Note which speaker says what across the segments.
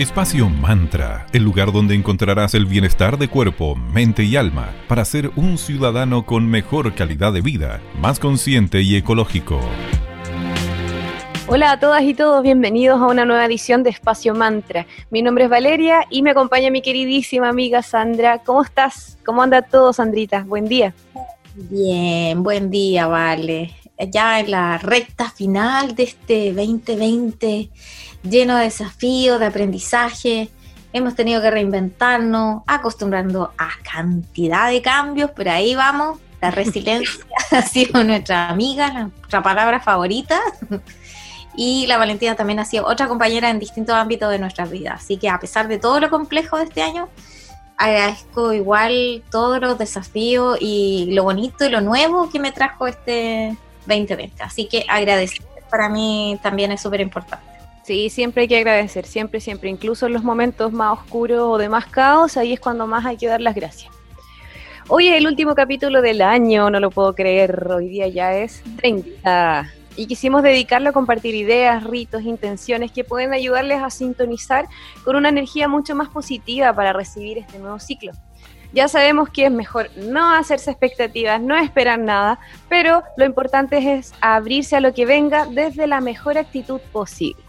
Speaker 1: Espacio Mantra, el lugar donde encontrarás el bienestar de cuerpo, mente y alma para ser un ciudadano con mejor calidad de vida, más consciente y ecológico.
Speaker 2: Hola a todas y todos, bienvenidos a una nueva edición de Espacio Mantra. Mi nombre es Valeria y me acompaña mi queridísima amiga Sandra. ¿Cómo estás? ¿Cómo anda todo, Sandrita? Buen día.
Speaker 3: Bien, buen día, Vale. Ya en la recta final de este 2020 lleno de desafíos, de aprendizaje. Hemos tenido que reinventarnos, acostumbrando a cantidad de cambios, pero ahí vamos. La resiliencia ha sido nuestra amiga, nuestra palabra favorita. Y la Valentina también ha sido otra compañera en distintos ámbitos de nuestra vida. Así que a pesar de todo lo complejo de este año, agradezco igual todos los desafíos y lo bonito y lo nuevo que me trajo este 2020. Así que agradecer para mí también es súper importante.
Speaker 2: Sí, siempre hay que agradecer, siempre, siempre, incluso en los momentos más oscuros o de más caos, ahí es cuando más hay que dar las gracias. Hoy es el último capítulo del año, no lo puedo creer, hoy día ya es 30 y quisimos dedicarlo a compartir ideas, ritos, intenciones que pueden ayudarles a sintonizar con una energía mucho más positiva para recibir este nuevo ciclo. Ya sabemos que es mejor no hacerse expectativas, no esperar nada, pero lo importante es abrirse a lo que venga desde la mejor actitud posible.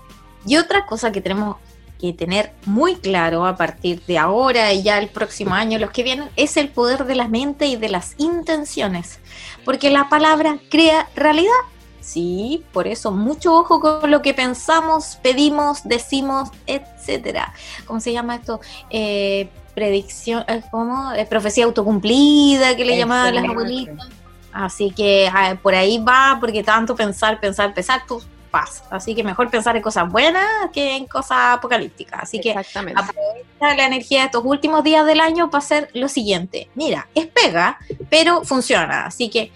Speaker 3: Y otra cosa que tenemos que tener muy claro a partir de ahora y ya el próximo año, los que vienen, es el poder de la mente y de las intenciones. Porque la palabra crea realidad. Sí, por eso mucho ojo con lo que pensamos, pedimos, decimos, etcétera. ¿Cómo se llama esto? Eh, predicción, eh, ¿cómo? Eh, profecía autocumplida que le llamaban las abuelitas. Así que ah, por ahí va, porque tanto pensar, pensar, pensar, tú paz. Así que mejor pensar en cosas buenas que en cosas apocalípticas. Así que aprovecha la energía de estos últimos días del año para hacer lo siguiente. Mira, es pega, pero funciona. Así que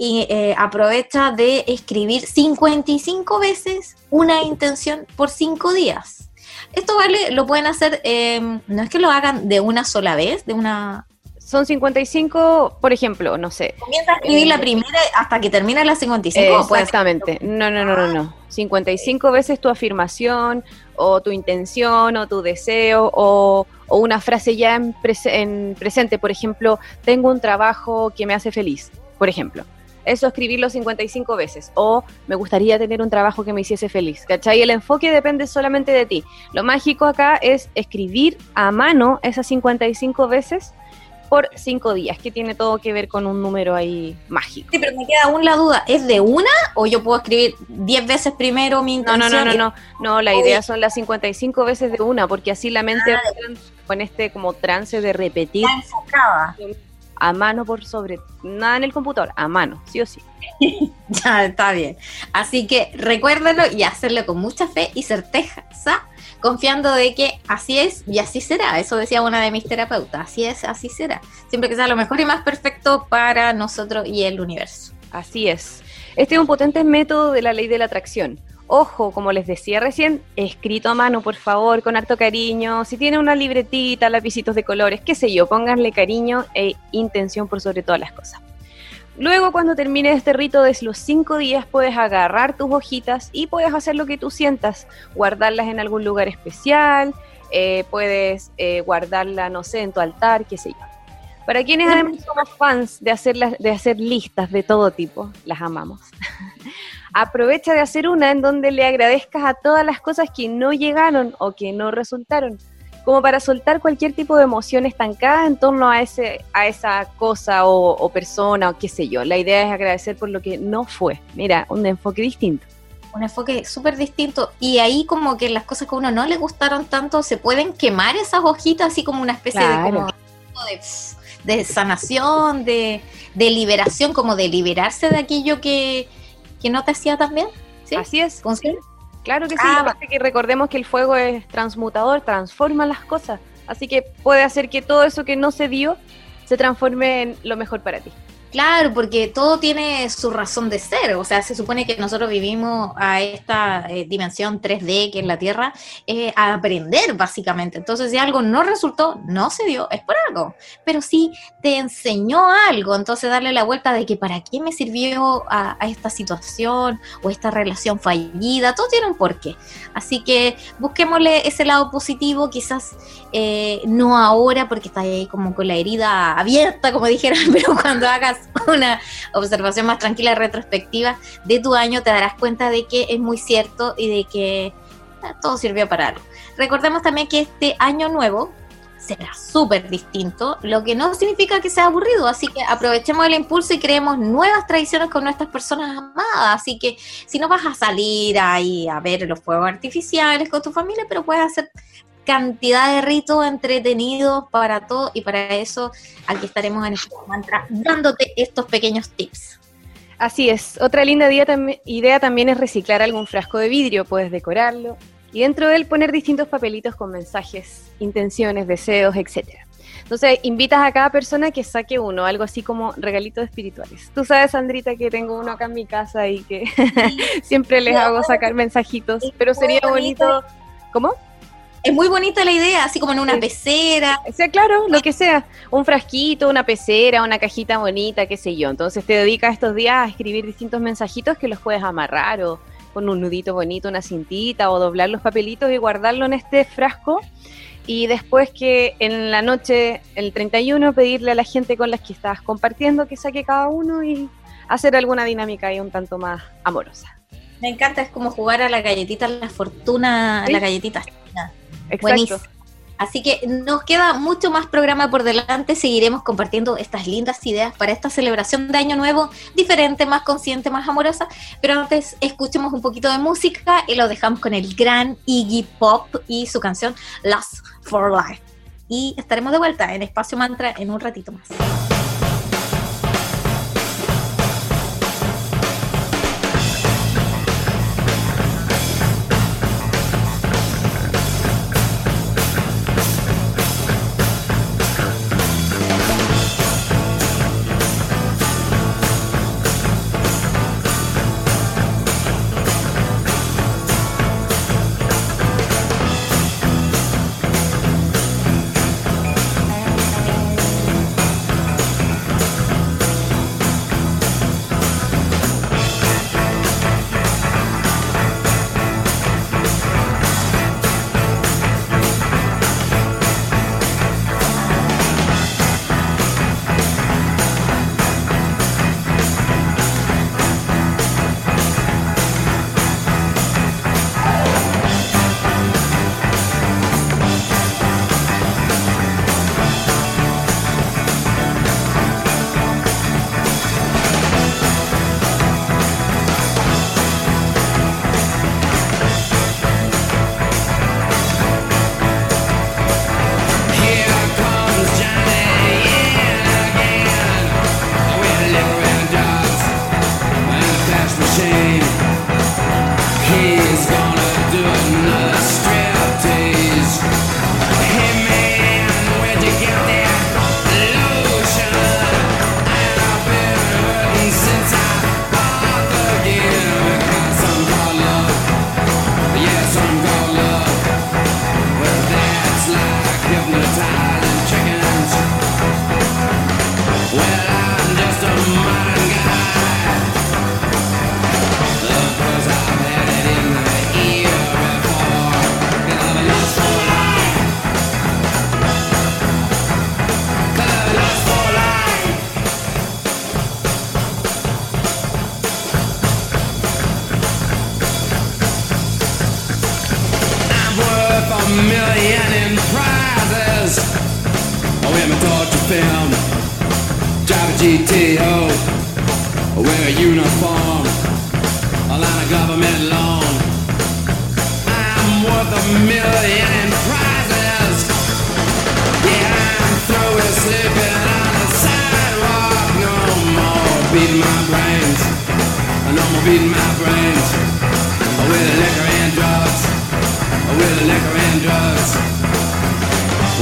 Speaker 3: eh, aprovecha de escribir 55 veces una intención por 5 días. Esto vale, lo pueden hacer, em, no es que lo hagan de una sola vez, de una
Speaker 2: son 55, por ejemplo, no sé.
Speaker 3: Comienza a escribir la primera hasta que termina la 55.
Speaker 2: Exactamente. No, no, no, no, no. 55 veces tu afirmación o tu intención o tu deseo o, una frase ya en, en, presente. Por ejemplo, tengo un trabajo que me hace feliz, por ejemplo. Eso escribirlo 55 veces. O me gustaría tener un trabajo que me hiciese feliz. ¿Cachai? El enfoque depende solamente de ti. Lo mágico acá es escribir a mano esas 55 veces por cinco días, que tiene todo que ver con un número ahí mágico.
Speaker 3: Sí, pero me queda aún la duda, ¿es de una o yo puedo escribir diez veces primero mi intención?
Speaker 2: No, no, no, no, no, la idea son las 55 veces de una, porque así la mente ah, con este como trance de repetir. A mano por sobre, nada en el computador, a mano, sí o sí.
Speaker 3: ya, está bien. Así que recuérdalo y hacerlo con mucha fe y certeza confiando de que así es y así será. Eso decía una de mis terapeutas, así es, así será. Siempre que sea lo mejor y más perfecto para nosotros y el universo.
Speaker 2: Así es. Este es un potente método de la ley de la atracción. Ojo, como les decía recién, escrito a mano, por favor, con harto cariño. Si tiene una libretita, lapicitos de colores, qué sé yo, pónganle cariño e intención por sobre todas las cosas. Luego, cuando termines este rito de los cinco días, puedes agarrar tus hojitas y puedes hacer lo que tú sientas, guardarlas en algún lugar especial, eh, puedes eh, guardarla, no sé, en tu altar, qué sé yo. Para quienes además somos fans de hacer, de hacer listas de todo tipo, las amamos. Aprovecha de hacer una en donde le agradezcas a todas las cosas que no llegaron o que no resultaron como para soltar cualquier tipo de emoción estancada en torno a, ese, a esa cosa o, persona o qué sé yo. La idea es agradecer por lo que no fue. Mira, un enfoque distinto
Speaker 3: un enfoque súper distinto. Y ahí como que las cosas que a uno no le gustaron tanto, se pueden quemar esas hojitas así como una especie de, de, sanación, de, de, liberación, como de liberarse de aquello que, que no te hacía tan bien.
Speaker 2: ¿Sí? Así es. ¿Funciona? Claro que sí, ah, que recordemos que el fuego es transmutador, transforma las cosas. Así que puede hacer que todo eso que no se dio se transforme en lo mejor para ti.
Speaker 3: Claro, porque todo tiene su razón de ser. O sea, se supone que nosotros vivimos a esta eh, dimensión 3D que es la Tierra eh, a aprender, básicamente. Entonces, si algo no resultó, no se dio, es por algo. Pero si te enseñó algo, entonces darle la vuelta de que para qué me sirvió a, esta situación o esta relación fallida, todo tiene un porqué. Así que busquémosle ese lado positivo, quizás eh, no ahora porque está ahí como con la herida abierta, como dijeron, pero cuando hagas una observación más tranquila, retrospectiva de tu año, te darás cuenta de que es muy cierto y de que eh, todo sirvió para algo. Recordemos también que este año nuevo será súper distinto, lo que no significa que sea aburrido, así que aprovechemos el impulso y creemos nuevas tradiciones con nuestras personas amadas, así que si no vas a salir ahí a ver los fuegos artificiales con tu familia, pero puedes hacer cantidad de ritos entretenidos para todo y para eso aquí estaremos en este mantra dándote estos pequeños tips.
Speaker 2: Así es, otra linda idea, también es reciclar algún frasco de vidrio, puedes decorarlo y dentro de él poner distintos papelitos con mensajes, intenciones, deseos, etcétera. Entonces, invitas a cada persona que saque uno, algo así como regalitos espirituales. Tú sabes, Sandrita, que tengo uno acá en mi casa y que siempre les hago sacar mensajitos, pero sería bonito. ¿Cómo?
Speaker 3: Es muy bonita la idea, así como en una pecera.
Speaker 2: O sea, claro, lo que sea. Un frasquito, una pecera, una cajita bonita, qué sé yo. Entonces te dedicas estos días a escribir distintos mensajitos que los puedes amarrar o con un nudito bonito, una cintita o doblar los papelitos y guardarlo en este frasco. Y después que en la noche, el 31, pedirle a la gente con las que estás compartiendo que saque cada uno y hacer alguna dinámica ahí un tanto más amorosa.
Speaker 3: Me encanta, es como jugar a la galletita, la fortuna, la galletita
Speaker 2: Buenísimo.
Speaker 3: Así que nos queda mucho más programa por delante. Seguiremos compartiendo estas lindas ideas para esta celebración de Año Nuevo, diferente, más consciente, más amorosa. Pero antes escuchemos un poquito de música y lo dejamos con el gran Iggy Pop y su canción Last for Life. Y estaremos de vuelta en Espacio Mantra en un ratito más.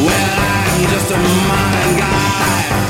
Speaker 3: Well, I'm just a mind guy.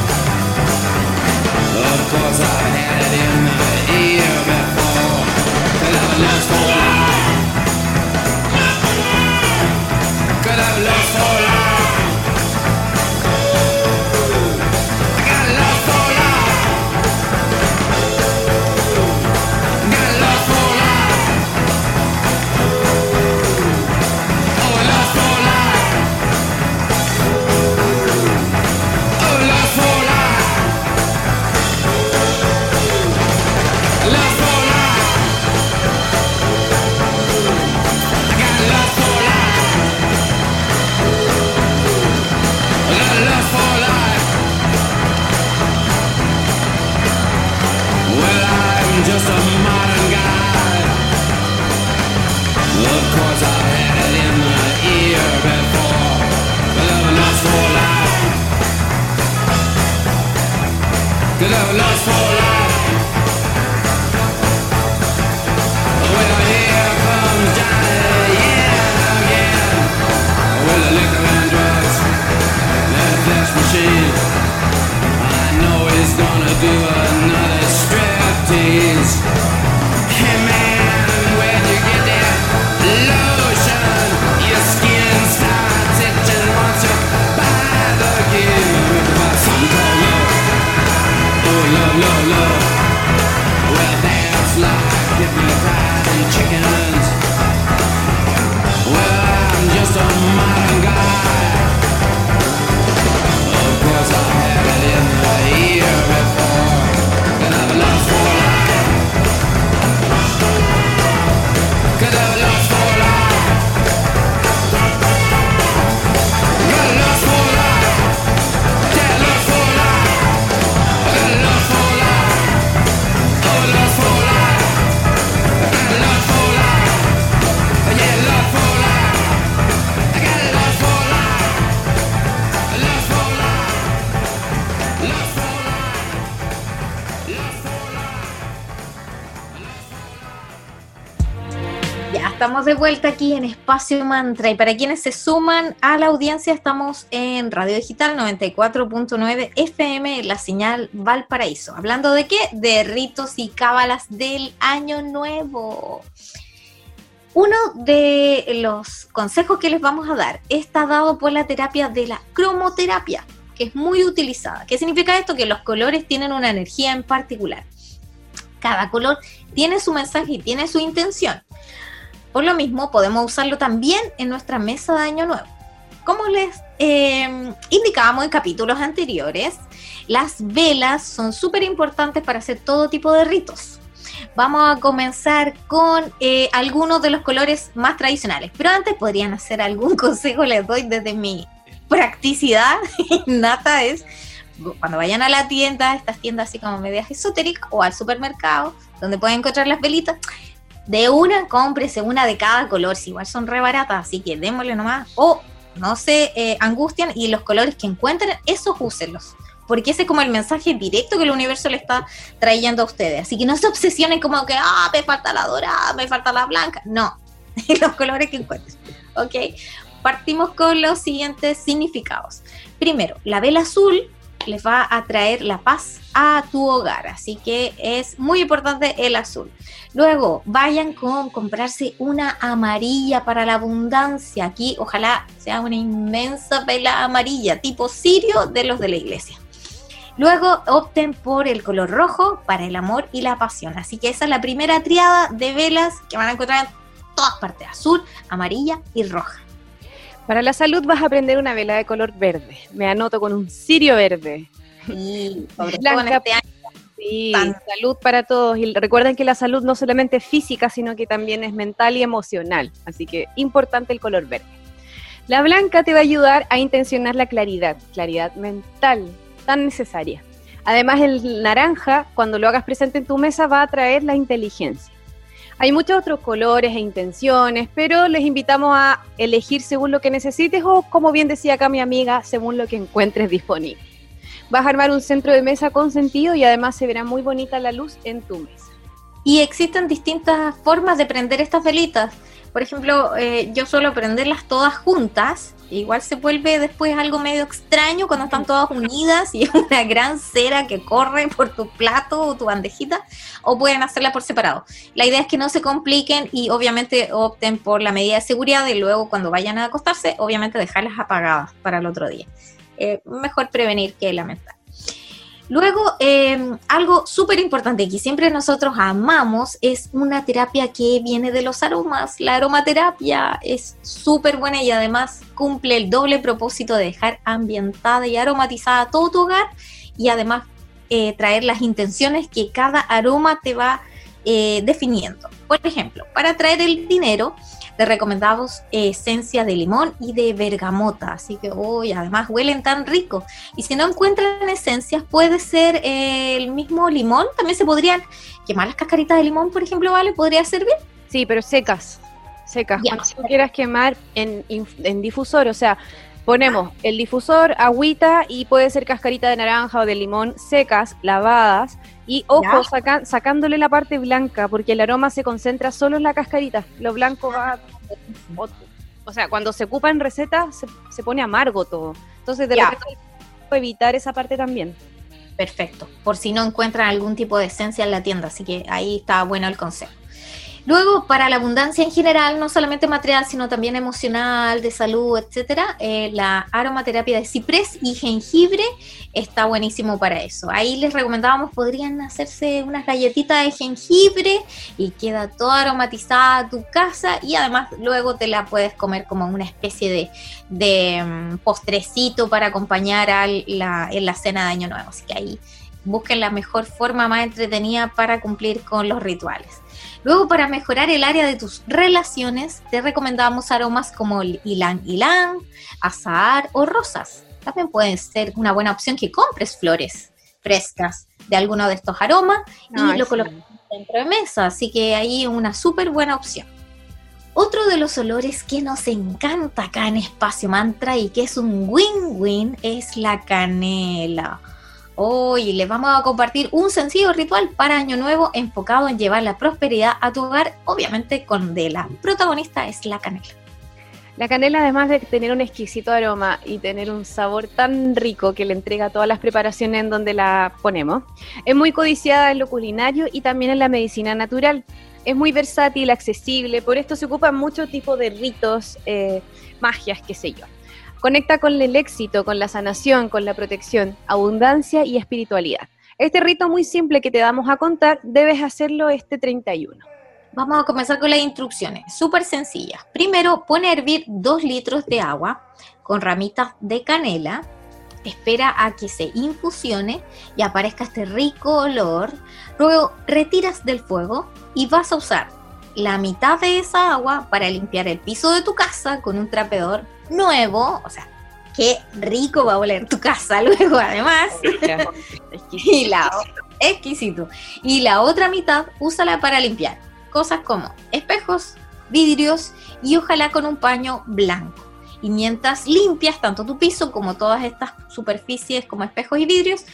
Speaker 3: De vuelta aquí en Espacio Mantra y para quienes se suman a la audiencia estamos en Radio Digital 94.9 FM, la señal Valparaíso. ¿Hablando de qué? De ritos y cábalas del Año Nuevo. Uno de los consejos que les vamos a dar está dado por la terapia de la cromoterapia, que es muy utilizada. ¿Qué significa esto? Que los colores tienen una energía en particular. Cada color tiene su mensaje y tiene su intención. Por lo mismo, podemos usarlo también en nuestra mesa de Año Nuevo. Como les eh, indicábamos en capítulos anteriores, las velas son súper importantes para hacer todo tipo de ritos. Vamos a comenzar con eh, algunos de los colores más tradicionales, pero antes podrían hacer algún consejo, les doy desde mi practicidad innata, es cuando vayan a la tienda, estas tiendas así como medias esotéricas, o al supermercado, donde pueden encontrar las velitas, de una, cómprese una de cada color, si igual son re baratas, así que démosle nomás. O no se eh, angustian y los colores que encuentren, esos úsenlos. Porque ese es como el mensaje directo que el universo le está trayendo a ustedes. Así que no se obsesionen como que, ah, me falta la dorada, me falta la blanca. No, los colores que encuentren. Ok, partimos con los siguientes significados. Primero, la vela azul les va a traer la paz a tu hogar. Así que es muy importante el azul. Luego, vayan con comprarse una amarilla para la abundancia. Aquí, ojalá sea una inmensa vela amarilla, tipo sirio de los de la iglesia. Luego, opten por el color rojo para el amor y la pasión. Así que esa es la primera triada de velas que van a encontrar en todas partes: azul, amarilla y roja.
Speaker 2: Para la salud vas a prender una vela de color verde. Me anoto con un cirio verde.
Speaker 3: Sí, sobre todo en este año.
Speaker 2: Sí, salud para todos. Y recuerden que la salud no solamente es física, sino que también es mental y emocional. Así que importante el color verde. La blanca te va a ayudar a intencionar la claridad, claridad mental, tan necesaria. Además, el naranja, cuando lo hagas presente en tu mesa, va a traer la inteligencia. Hay muchos otros colores e intenciones, pero les invitamos a elegir según lo que necesites o, como bien decía acá mi amiga, según lo que encuentres disponible. Vas a armar un centro de mesa con sentido y además se verá muy bonita la luz en tu mesa.
Speaker 3: Y existen distintas formas de prender estas velitas. Por ejemplo, eh, yo suelo prenderlas todas juntas Igual se vuelve después algo medio extraño cuando están todas unidas y es una gran cera que corre por tu plato o tu bandejita, o pueden hacerla por separado. La idea es que no se compliquen y obviamente opten por la medida de seguridad y luego cuando vayan a acostarse, obviamente dejarlas apagadas para el otro día. Eh, mejor prevenir que lamentar. Luego, em, algo súper importante que siempre nosotros amamos es una terapia que viene de los aromas. La aromaterapia es súper buena y además cumple el doble propósito de dejar ambientada y aromatizada todo tu hogar y además eh, traer las intenciones que cada aroma te va eh, definiendo. Por ejemplo, para traer el dinero, te recomendamos esencia de limón y de bergamota, así que hoy además huelen tan rico. Y si no encuentran esencias, puede ser eh, el mismo limón, también se podrían quemar las cascaritas de limón, por ejemplo, ¿vale? ¿Podría servir?
Speaker 2: Sí, pero secas, secas. Cuando tú quieras quemar en, en difusor, o sea, ponemos el difusor, agüita y puede ser cascarita de naranja o de limón secas, lavadas y ojo, sacándole la parte blanca, porque el aroma se concentra solo en la cascarita. Lo blanco va. O, sea, cuando se ocupa en receta, se, pone amargo todo. Entonces, de repente, evitar esa parte también.
Speaker 3: Perfecto. Por si no encuentran algún tipo de esencia en la tienda. Así que ahí está bueno el consejo. Luego, para la abundancia en general, no solamente material, sino también emocional, de salud, etcétera, eh, la aromaterapia de ciprés y jengibre está buenísimo para eso. Ahí les recomendábamos, podrían hacerse unas galletitas de jengibre y queda toda aromatizada tu casa y además luego te la puedes comer como una especie de, mm, postrecito para acompañar la, en la cena de Año Nuevo. Así que ahí busquen la mejor forma más entretenida para cumplir con los rituales. Luego, para mejorar el área de tus relaciones, te recomendamos aromas como el ylang ylang, azahar o rosas. También pueden ser una buena opción que compres flores frescas de alguno de estos aromas y lo coloques dentro de mesa. Así que ahí una súper buena opción. Otro de los olores que nos encanta acá en Espacio Mantra y que es un win-win es la canela. Hoy les vamos a compartir un sencillo ritual para Año Nuevo enfocado en llevar la prosperidad a tu hogar, obviamente con de la protagonista es la canela.
Speaker 2: La canela, además de tener un exquisito aroma y tener un sabor tan rico que le entrega todas las preparaciones en donde la ponemos, es muy codiciada en lo culinario y también en la medicina natural. Es muy versátil, accesible, por esto se ocupan muchos tipos de ritos, eh, magias, qué sé yo. Conecta con el éxito, con la sanación, con la protección, abundancia y espiritualidad. Este rito muy simple que te damos a contar, debes hacerlo este 31.
Speaker 3: Vamos a comenzar con las instrucciones, súper sencillas. Primero, pone a hervir 2 litros de agua con ramitas de canela. Espera a que se infusione y aparezca este rico olor. Luego, retiras del fuego y vas a usar la mitad de esa agua para limpiar el piso de tu casa con un trapeador nuevo, o sea, qué rico va a oler tu casa luego además. y la, exquisito. Y la otra mitad úsala para limpiar cosas como espejos, vidrios y ojalá con un paño blanco. Y mientras limpias tanto tu piso como todas estas superficies como espejos y vidrios,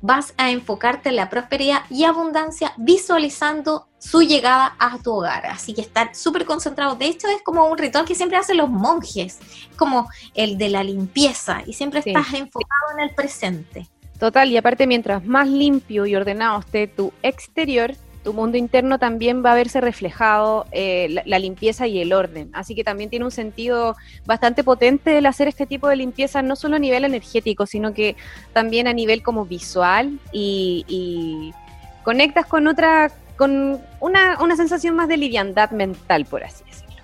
Speaker 3: vas a enfocarte en la prosperidad y abundancia visualizando su llegada a tu hogar. Así que estar súper concentrado. De hecho, es como un ritual que siempre hacen los monjes, como el de la limpieza, y siempre estás enfocado en el presente.
Speaker 2: Total, y aparte, mientras más limpio y ordenado esté tu exterior, tu mundo interno también va a verse reflejado eh, la, limpieza y el orden. Así que también tiene un sentido bastante potente el hacer este tipo de limpieza, no solo a nivel energético, sino que también a nivel como visual y, conectas con otra, con una, una, sensación más de liviandad mental, por así decirlo.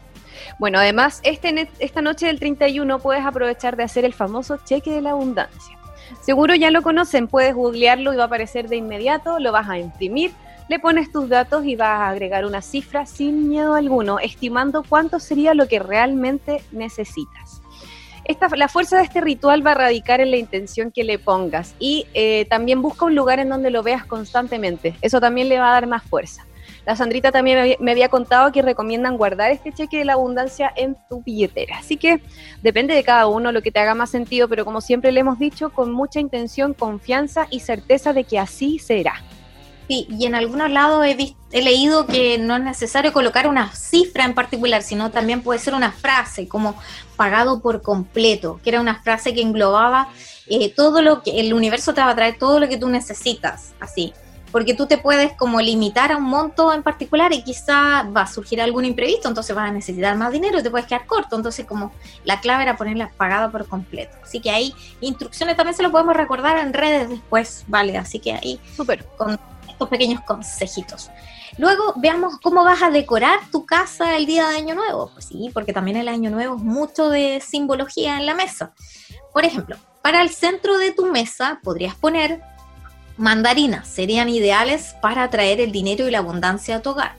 Speaker 2: Bueno, además, este, esta noche del 31 puedes aprovechar de hacer el famoso cheque de la abundancia. Seguro ya lo conocen, puedes googlearlo y va a aparecer de inmediato, lo vas a imprimir le pones tus datos y vas a agregar una cifra sin miedo alguno, estimando cuánto sería lo que realmente necesitas. Esta, la fuerza de este ritual va a radicar en la intención que le pongas y eh, también busca un lugar en donde lo veas constantemente. Eso también le va a dar más fuerza. La Sandrita también me había, contado que recomiendan guardar este cheque de la abundancia en tu billetera. Así que depende de cada uno lo que te haga más sentido, pero como siempre le hemos dicho, con mucha intención, confianza y certeza de que así será.
Speaker 3: Sí, y en algunos lados he, he leído que no es necesario colocar una cifra en particular, sino también puede ser una frase como pagado por completo, que era una frase que englobaba eh, todo lo que el universo te va a traer, todo lo que tú necesitas, así. Porque tú te puedes como limitar a un monto en particular y quizá va a surgir algún imprevisto, entonces vas a necesitar más dinero y te puedes quedar corto. Entonces como la clave era ponerla pagada por completo. Así que ahí instrucciones también se lo podemos recordar en redes después, ¿vale? Así que ahí...
Speaker 2: Súper.
Speaker 3: Con estos pequeños consejitos. Luego veamos cómo vas a decorar tu casa el día de Año Nuevo. Pues sí, porque también el Año Nuevo es mucho de simbología en la mesa. Por ejemplo, para el centro de tu mesa podrías poner mandarinas. Serían ideales para atraer el dinero y la abundancia a tu hogar.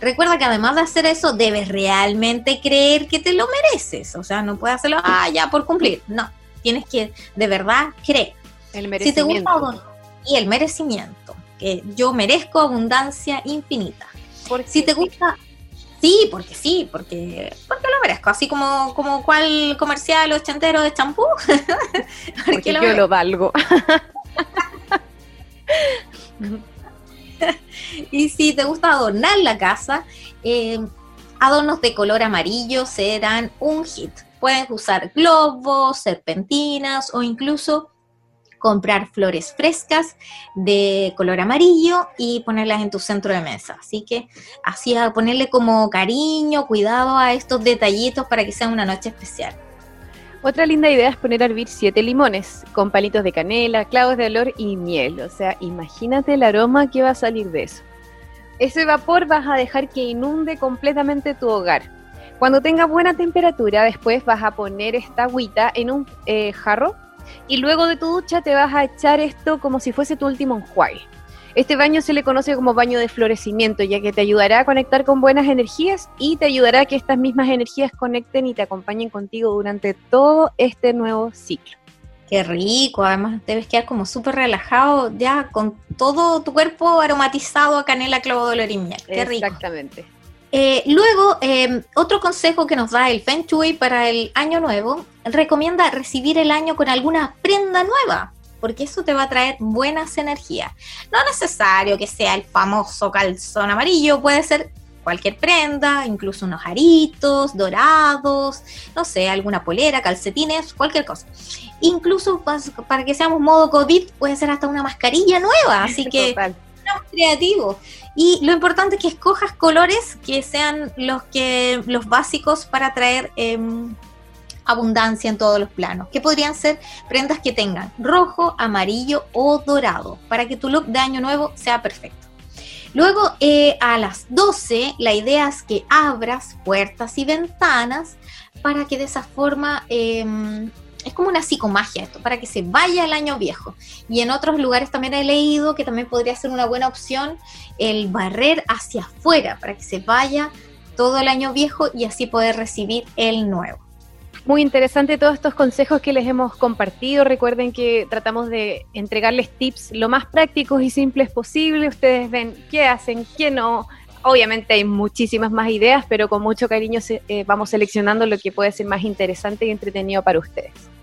Speaker 3: Recuerda que además de hacer eso, debes realmente creer que te lo mereces. O sea, no puedes hacerlo, ah, ya por cumplir. No, tienes que de verdad creer.
Speaker 2: El merecimiento. Si te gusta,
Speaker 3: y el merecimiento que yo merezco abundancia infinita. Si te gusta, sí, porque sí, porque, porque lo merezco, así como, como cual comercial ochentero de champú.
Speaker 2: porque, yo lo valgo.
Speaker 3: y si te gusta adornar la casa, eh, adornos de color amarillo serán un hit. Puedes usar globos, serpentinas o incluso comprar flores frescas de color amarillo y ponerlas en tu centro de mesa. Así que así a ponerle como cariño, cuidado a estos detallitos para que sea una noche especial.
Speaker 2: Otra linda idea es poner a hervir siete limones con palitos de canela, clavos de olor y miel. O sea, imagínate el aroma que va a salir de eso. Ese vapor vas a dejar que inunde completamente tu hogar. Cuando tenga buena temperatura, después vas a poner esta agüita en un eh, jarro y luego de tu ducha te vas a echar esto como si fuese tu último enjuague. Este baño se le conoce como baño de florecimiento, ya que te ayudará a conectar con buenas energías y te ayudará a que estas mismas energías conecten y te acompañen contigo durante todo este nuevo ciclo.
Speaker 3: Qué rico, además debes quedar como súper relajado ya con todo tu cuerpo aromatizado a canela, clavo de y Qué rico.
Speaker 2: Exactamente.
Speaker 3: Eh, luego, em, otro consejo que nos da el Feng Shui para el año nuevo, recomienda recibir el año con alguna prenda nueva, porque eso te va a traer buenas energías. No es necesario que sea el famoso calzón amarillo, puede ser cualquier prenda, incluso unos aritos dorados, no sé, alguna polera, calcetines, cualquier cosa. Incluso para que seamos modo COVID, puede ser hasta una mascarilla nueva, así que creativo. Y lo importante es que escojas colores que sean los que los básicos para traer em, abundancia en todos los planos, que podrían ser prendas que tengan rojo, amarillo o dorado, para que tu look de año nuevo sea perfecto. Luego, eh, a las 12, la idea es que abras puertas y ventanas para que de esa forma, em, es como una psicomagia esto, para que se vaya el año viejo. Y en otros lugares también he leído que también podría ser una buena opción el barrer hacia afuera, para que se vaya todo el año viejo y así poder recibir el nuevo.
Speaker 2: Muy interesante todos estos consejos que les hemos compartido. Recuerden que tratamos de entregarles tips lo más prácticos y simples posible. Ustedes ven qué hacen, qué no. Obviamente hay muchísimas más ideas, pero con mucho cariño eh, vamos seleccionando lo que puede ser más interesante y entretenido para ustedes.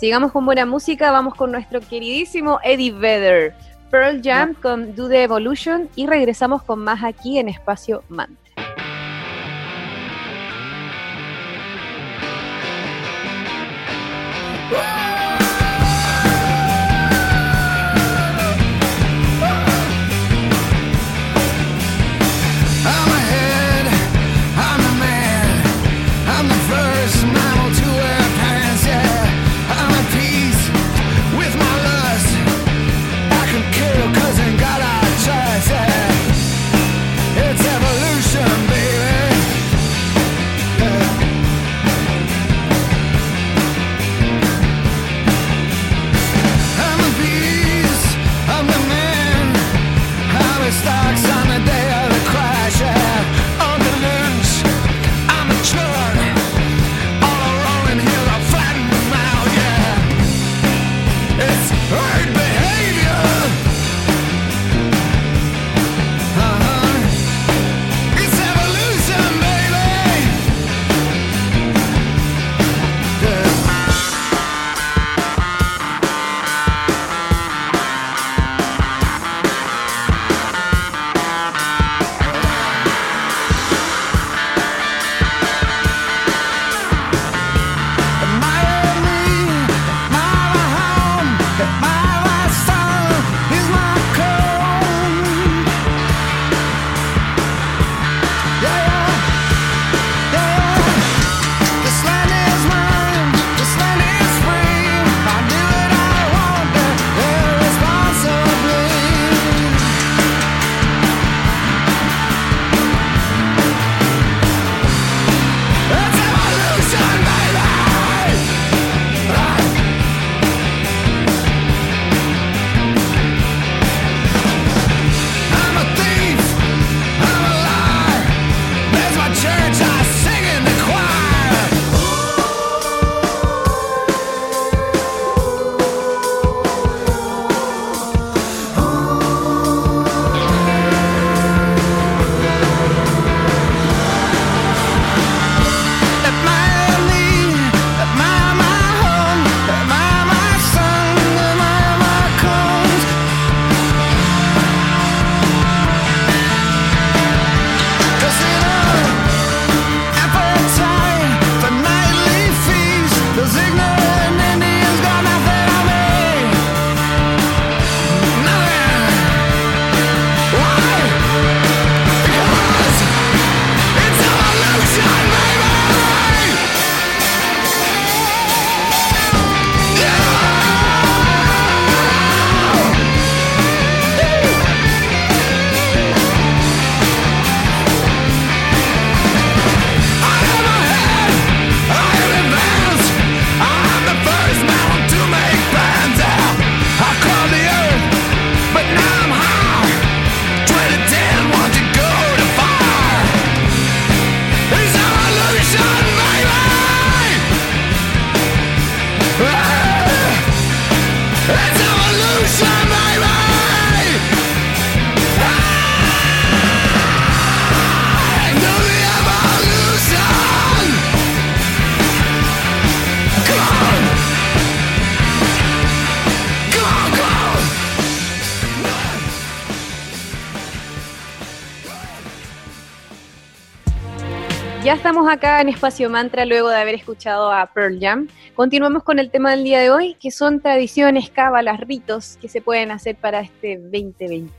Speaker 2: Sigamos con buena música, vamos con nuestro queridísimo Eddie Vedder, Pearl Jam con Do the Evolution y regresamos con más aquí en Espacio Man. Ya estamos acá en Espacio Mantra luego de haber escuchado a Pearl Jam. Continuamos con el tema del día de hoy, que son tradiciones, cábalas, ritos que se pueden hacer para este 2021.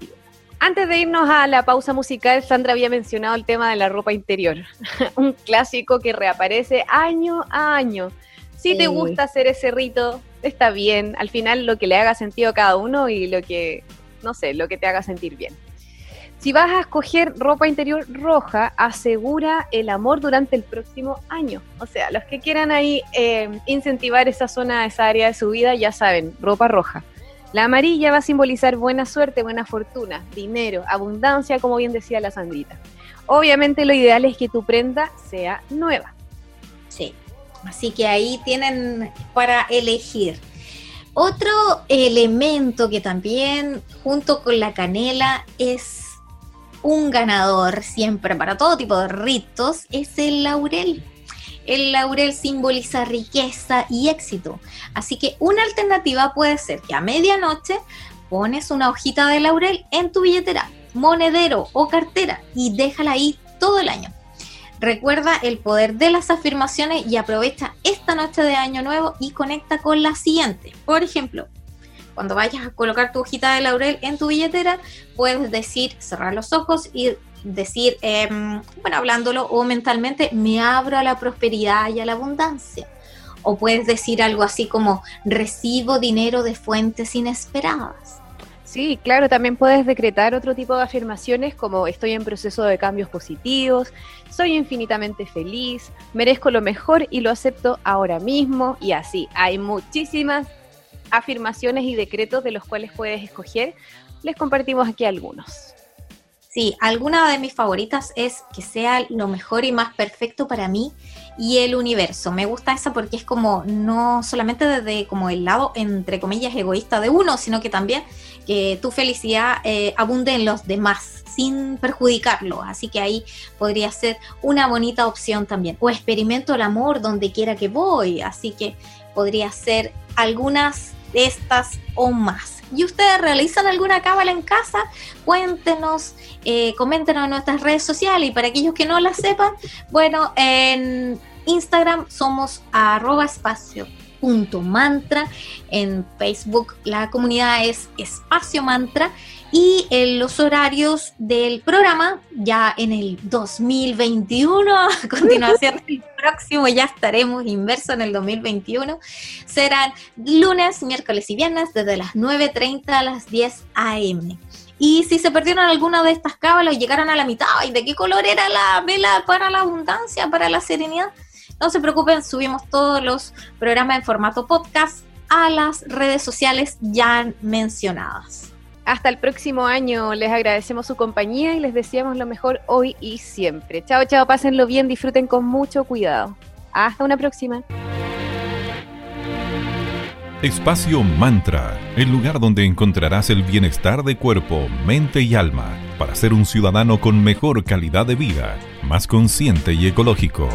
Speaker 2: Antes de irnos a la pausa musical, Sandra había mencionado el tema de la ropa interior, un clásico que reaparece año a año. Si te gusta hacer ese rito, está bien. Al final lo que le haga sentido a cada uno y lo que, no sé, lo que te haga sentir bien. Si vas a escoger ropa interior roja, asegura el amor durante el próximo año. O sea, los que quieran ahí eh, incentivar esa zona, esa área de su vida, ya saben, ropa roja. La amarilla va a simbolizar buena suerte, buena fortuna, dinero, abundancia, como bien decía la Sandrita. Obviamente lo ideal es que tu prenda sea nueva.
Speaker 3: Sí, así que ahí tienen para elegir. Otro elemento que también junto con la canela es un ganador siempre para todo tipo de ritos es el laurel. El laurel simboliza riqueza y éxito. Así que una alternativa puede ser que a medianoche pones una hojita de laurel en tu billetera, monedero o cartera y déjala ahí todo el año. Recuerda el poder de las afirmaciones y aprovecha esta noche de año nuevo y conecta con la siguiente. Por ejemplo, cuando vayas a colocar tu hojita de laurel en tu billetera, puedes decir, cerrar los ojos y decir, em, bueno, hablándolo o mentalmente, me abro a la prosperidad y a la abundancia. O puedes decir algo así como, recibo dinero de fuentes inesperadas.
Speaker 2: Sí, claro, también puedes decretar otro tipo de afirmaciones como estoy en proceso de cambios positivos, soy infinitamente feliz, merezco lo mejor y lo acepto ahora mismo y así. Hay muchísimas afirmaciones y decretos de los cuales puedes escoger. Les compartimos aquí algunos.
Speaker 3: Sí, alguna de mis favoritas es que sea lo mejor y más perfecto para mí y el universo. Me gusta esa porque es como no solamente desde como el lado entre comillas egoísta de uno, sino que también que tu felicidad eh, abunde en los demás sin perjudicarlo. Así que ahí podría ser una bonita opción también. O experimento el amor donde quiera que voy. Así que podría ser algunas estas o más. ¿Y ustedes realizan alguna cábala en casa? Cuéntenos, eh, coméntenos en nuestras redes sociales y para aquellos que no la sepan, bueno, en Instagram somos arroba espacio mantra, en Facebook la comunidad es espacio mantra y en los horarios del programa, ya en el 2021, a continuación del próximo, ya estaremos inversos en el 2021, serán lunes, miércoles y viernes desde las 9.30 a las 10 a.m. Y si se perdieron alguna de estas cábalas llegaron a la mitad, ¿y de qué color era la vela para la abundancia, para la serenidad? No se preocupen, subimos todos los programas en formato podcast a las redes sociales ya mencionadas.
Speaker 2: Hasta el próximo año. Les agradecemos su compañía y les deseamos lo mejor hoy y siempre. Chao, chao, pásenlo bien, disfruten con mucho cuidado. Hasta una próxima.
Speaker 1: Espacio Mantra, el lugar donde encontrarás el bienestar de cuerpo, mente y alma para ser un ciudadano con mejor calidad de vida, más consciente y ecológico.